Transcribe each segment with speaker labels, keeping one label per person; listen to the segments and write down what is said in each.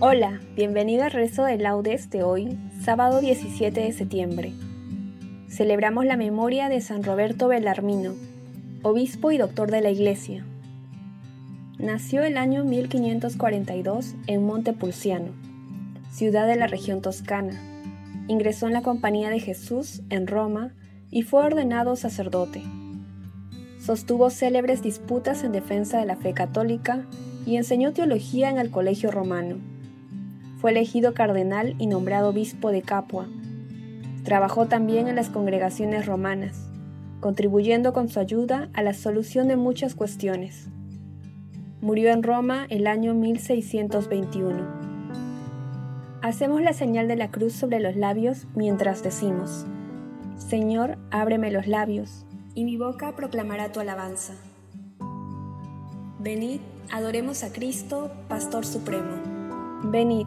Speaker 1: Hola, bienvenido al rezo de laudes de hoy, sábado 17 de septiembre. Celebramos la memoria de San Roberto Belarmino, obispo y doctor de la Iglesia. Nació el año 1542 en Montepulciano, ciudad de la región toscana. Ingresó en la Compañía de Jesús en Roma y fue ordenado sacerdote. Sostuvo célebres disputas en defensa de la fe católica y enseñó teología en el Colegio Romano fue elegido cardenal y nombrado obispo de Capua. Trabajó también en las congregaciones romanas, contribuyendo con su ayuda a la solución de muchas cuestiones. Murió en Roma el año 1621. Hacemos la señal de la cruz sobre los labios mientras decimos, Señor, ábreme los labios, y mi boca proclamará tu alabanza. Venid, adoremos a Cristo, Pastor Supremo. Venid,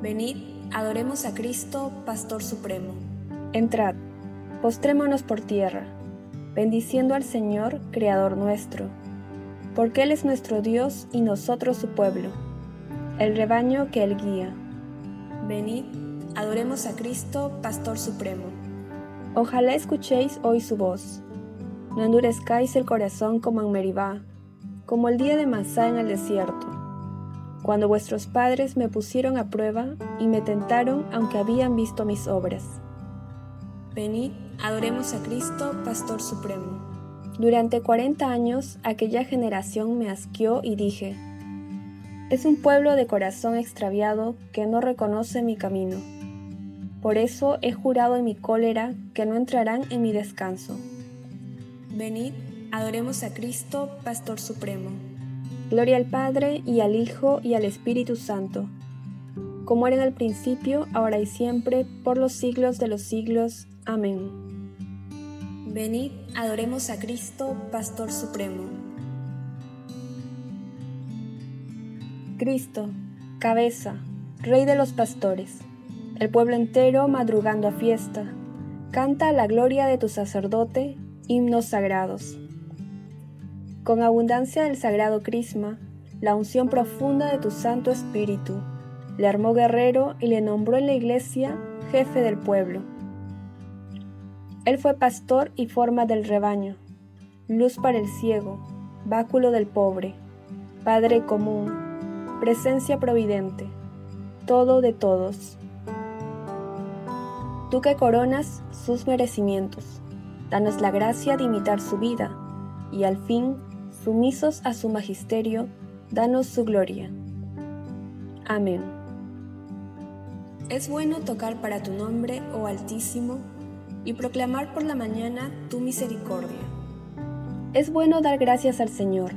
Speaker 1: Venid, adoremos a Cristo, Pastor Supremo. Entrad, postrémonos por tierra, bendiciendo al Señor, Creador nuestro, porque Él es nuestro Dios y nosotros su pueblo, el rebaño que Él guía. Venid, adoremos a Cristo, Pastor Supremo. Ojalá escuchéis hoy su voz. No endurezcáis el corazón como en Meribá, como el día de Masá en el desierto cuando vuestros padres me pusieron a prueba y me tentaron aunque habían visto mis obras. Venid, adoremos a Cristo, Pastor Supremo. Durante cuarenta años aquella generación me asqueó y dije, es un pueblo de corazón extraviado que no reconoce mi camino. Por eso he jurado en mi cólera que no entrarán en mi descanso. Venid, adoremos a Cristo, Pastor Supremo. Gloria al Padre y al Hijo y al Espíritu Santo, como era en el principio, ahora y siempre, por los siglos de los siglos. Amén. Venid, adoremos a Cristo, Pastor Supremo. Cristo, cabeza, Rey de los pastores, el pueblo entero madrugando a fiesta, canta la gloria de tu sacerdote, himnos sagrados. Con abundancia del sagrado crisma, la unción profunda de tu Santo Espíritu, le armó guerrero y le nombró en la iglesia jefe del pueblo. Él fue pastor y forma del rebaño, luz para el ciego, báculo del pobre, Padre común, presencia providente, todo de todos. Tú que coronas sus merecimientos, danos la gracia de imitar su vida y al fin sumisos a su magisterio, danos su gloria. Amén. Es bueno tocar para tu nombre, oh Altísimo, y proclamar por la mañana tu misericordia. Es bueno dar gracias al Señor,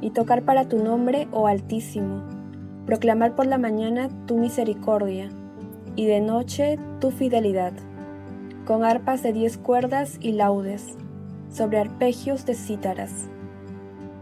Speaker 1: y tocar para tu nombre, oh Altísimo, proclamar por la mañana tu misericordia, y de noche tu fidelidad, con arpas de diez cuerdas y laudes, sobre arpegios de cítaras.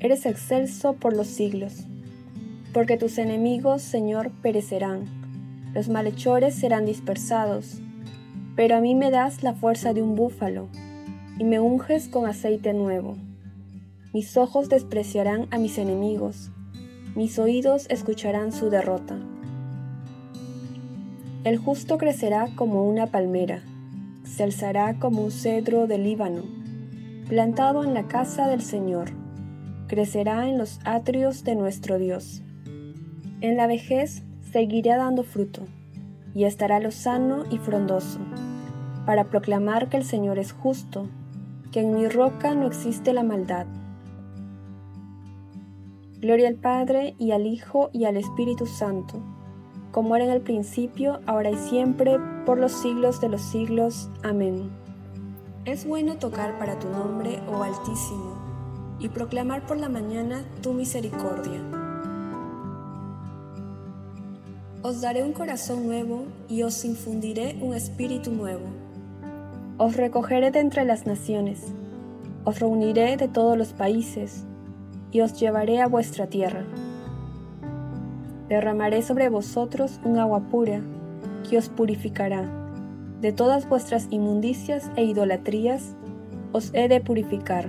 Speaker 1: eres excelso por los siglos, porque tus enemigos, Señor, perecerán, los malhechores serán dispersados pero a mí me das la fuerza de un búfalo, y me unges con aceite nuevo. Mis ojos despreciarán a mis enemigos, mis oídos escucharán su derrota. El justo crecerá como una palmera, se alzará como un cedro del Líbano, plantado en la casa del Señor, crecerá en los atrios de nuestro Dios. En la vejez seguirá dando fruto, y estará lozano y frondoso para proclamar que el Señor es justo, que en mi roca no existe la maldad. Gloria al Padre y al Hijo y al Espíritu Santo, como era en el principio, ahora y siempre, por los siglos de los siglos. Amén. Es bueno tocar para tu nombre, oh Altísimo, y proclamar por la mañana tu misericordia. Os daré un corazón nuevo y os infundiré un espíritu nuevo os recogeré de entre las naciones, os reuniré de todos los países, y os llevaré a vuestra tierra. Derramaré sobre vosotros un agua pura, que os purificará. De todas vuestras inmundicias e idolatrías os he de purificar.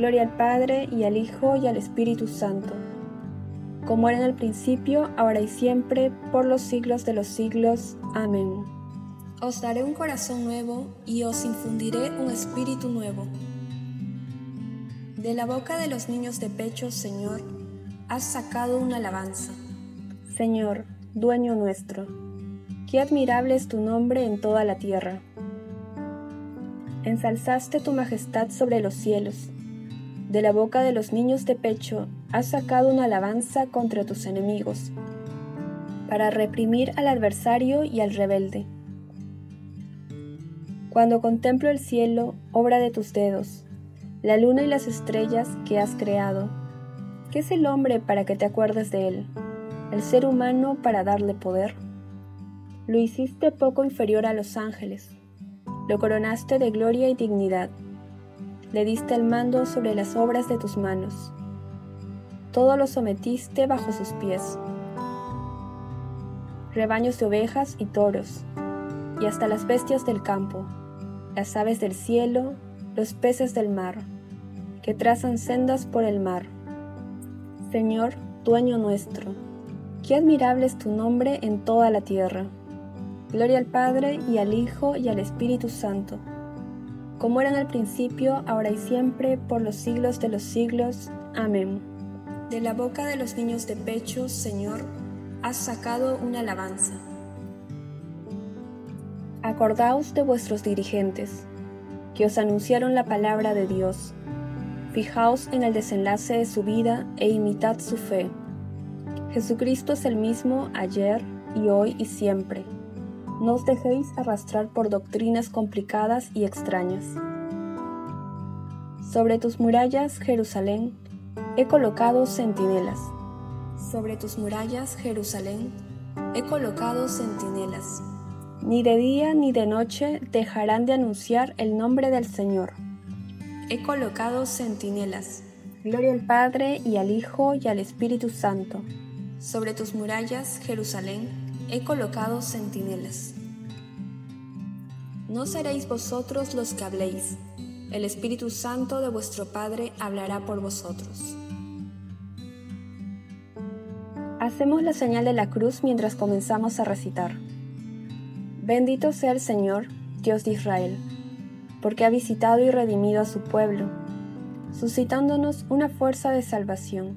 Speaker 1: Gloria al Padre y al Hijo y al Espíritu Santo como era en el principio, ahora y siempre, por los siglos de los siglos. Amén. Os daré un corazón nuevo y os infundiré un espíritu nuevo. De la boca de los niños de pecho, Señor, has sacado una alabanza. Señor, dueño nuestro, qué admirable es tu nombre en toda la tierra. Ensalzaste tu majestad sobre los cielos de la boca de los niños de pecho has sacado una alabanza contra tus enemigos, para reprimir al adversario y al rebelde. Cuando contemplo el cielo, obra de tus dedos, la luna y las estrellas que has creado, ¿qué es el hombre para que te acuerdes de él? ¿El ser humano para darle poder? Lo hiciste poco inferior a los ángeles, lo coronaste de gloria y dignidad le diste el mando sobre las obras de tus manos. Todo lo sometiste bajo sus pies. Rebaños de ovejas y toros, y hasta las bestias del campo, las aves del cielo, los peces del mar, que trazan sendas por el mar. Señor, dueño nuestro, qué admirable es tu nombre en toda la tierra. Gloria al Padre y al Hijo y al Espíritu Santo como era en el principio, ahora y siempre, por los siglos de los siglos. Amén. De la boca de los niños de pecho, Señor, has sacado una alabanza. Acordaos de vuestros dirigentes, que os anunciaron la palabra de Dios. Fijaos en el desenlace de su vida e imitad su fe. Jesucristo es el mismo ayer y hoy y siempre no os dejéis arrastrar por doctrinas complicadas y extrañas. Sobre tus murallas, Jerusalén, he colocado centinelas. Sobre tus murallas, Jerusalén, he colocado centinelas. Ni de día ni de noche dejarán de anunciar el nombre del Señor. He colocado centinelas. Gloria al Padre y al Hijo y al Espíritu Santo. Sobre tus murallas, Jerusalén, he colocado centinelas. No seréis vosotros los que habléis, el Espíritu Santo de vuestro Padre hablará por vosotros. Hacemos la señal de la cruz mientras comenzamos a recitar. Bendito sea el Señor, Dios de Israel, porque ha visitado y redimido a su pueblo, suscitándonos una fuerza de salvación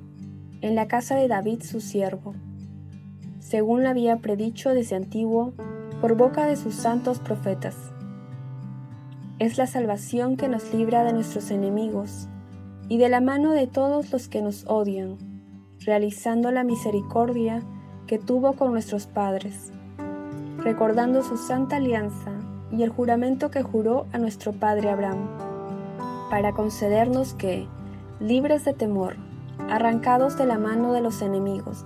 Speaker 1: en la casa de David su siervo, según lo había predicho desde antiguo por boca de sus santos profetas. Es la salvación que nos libra de nuestros enemigos y de la mano de todos los que nos odian, realizando la misericordia que tuvo con nuestros padres recordando su santa alianza y el juramento que juró a nuestro padre Abraham, para concedernos que, libres de temor, arrancados de la mano de los enemigos,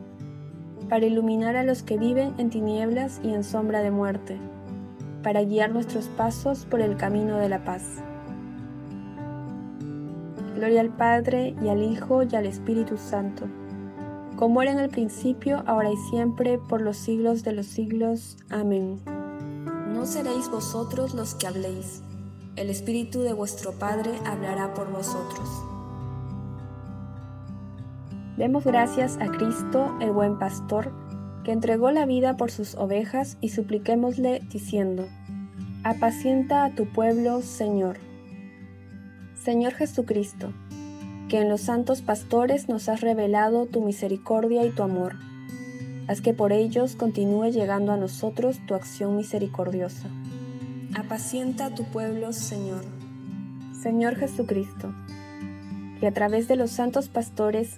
Speaker 1: para iluminar a los que viven en tinieblas y en sombra de muerte, para guiar nuestros pasos por el camino de la paz. Gloria al Padre y al Hijo y al Espíritu Santo, como era en el principio, ahora y siempre, por los siglos de los siglos. Amén. No seréis vosotros los que habléis, el Espíritu de vuestro Padre hablará por vosotros. Demos gracias a Cristo, el buen pastor, que entregó la vida por sus ovejas y supliquémosle diciendo, Apacienta a tu pueblo, Señor. Señor Jesucristo, que en los santos pastores nos has revelado tu misericordia y tu amor Haz que por ellos continúe llegando a nosotros tu acción misericordiosa. Apacienta a tu pueblo, Señor. Señor Jesucristo, que a través de los santos pastores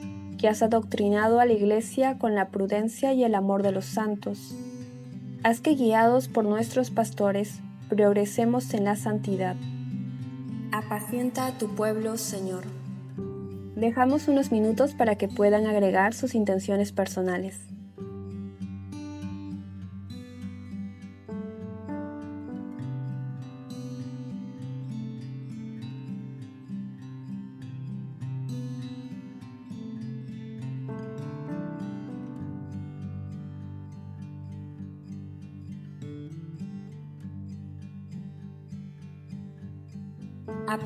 Speaker 1: que has adoctrinado a la iglesia con la prudencia y el amor de los santos. Haz que guiados por nuestros pastores, progresemos en la santidad. Apacienta a tu pueblo, Señor. Dejamos unos minutos para que puedan agregar sus intenciones personales.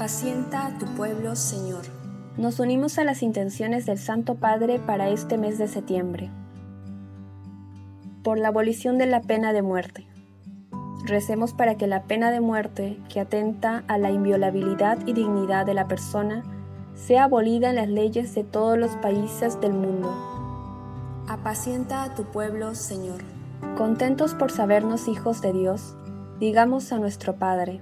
Speaker 1: Apacienta a tu pueblo, Señor. Nos unimos a las intenciones del Santo Padre para este mes de septiembre. Por la abolición de la pena de muerte. Recemos para que la pena de muerte, que atenta a la inviolabilidad y dignidad de la persona, sea abolida en las leyes de todos los países del mundo. Apacienta a tu pueblo, Señor. Contentos por sabernos hijos de Dios, digamos a nuestro Padre,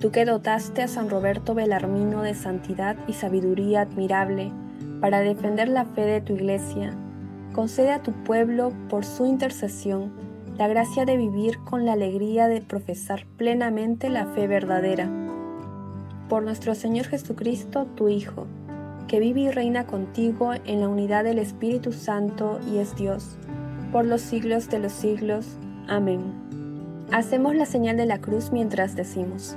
Speaker 1: tú que dotaste a San Roberto Belarmino de santidad y sabiduría admirable para defender la fe de tu iglesia, concede a tu pueblo, por su intercesión, la gracia de vivir con la alegría de profesar plenamente la fe verdadera. Por nuestro Señor Jesucristo, tu Hijo, que vive y reina contigo en la unidad del Espíritu Santo y es Dios, por los siglos de los siglos. Amén. Hacemos la señal de la cruz mientras decimos,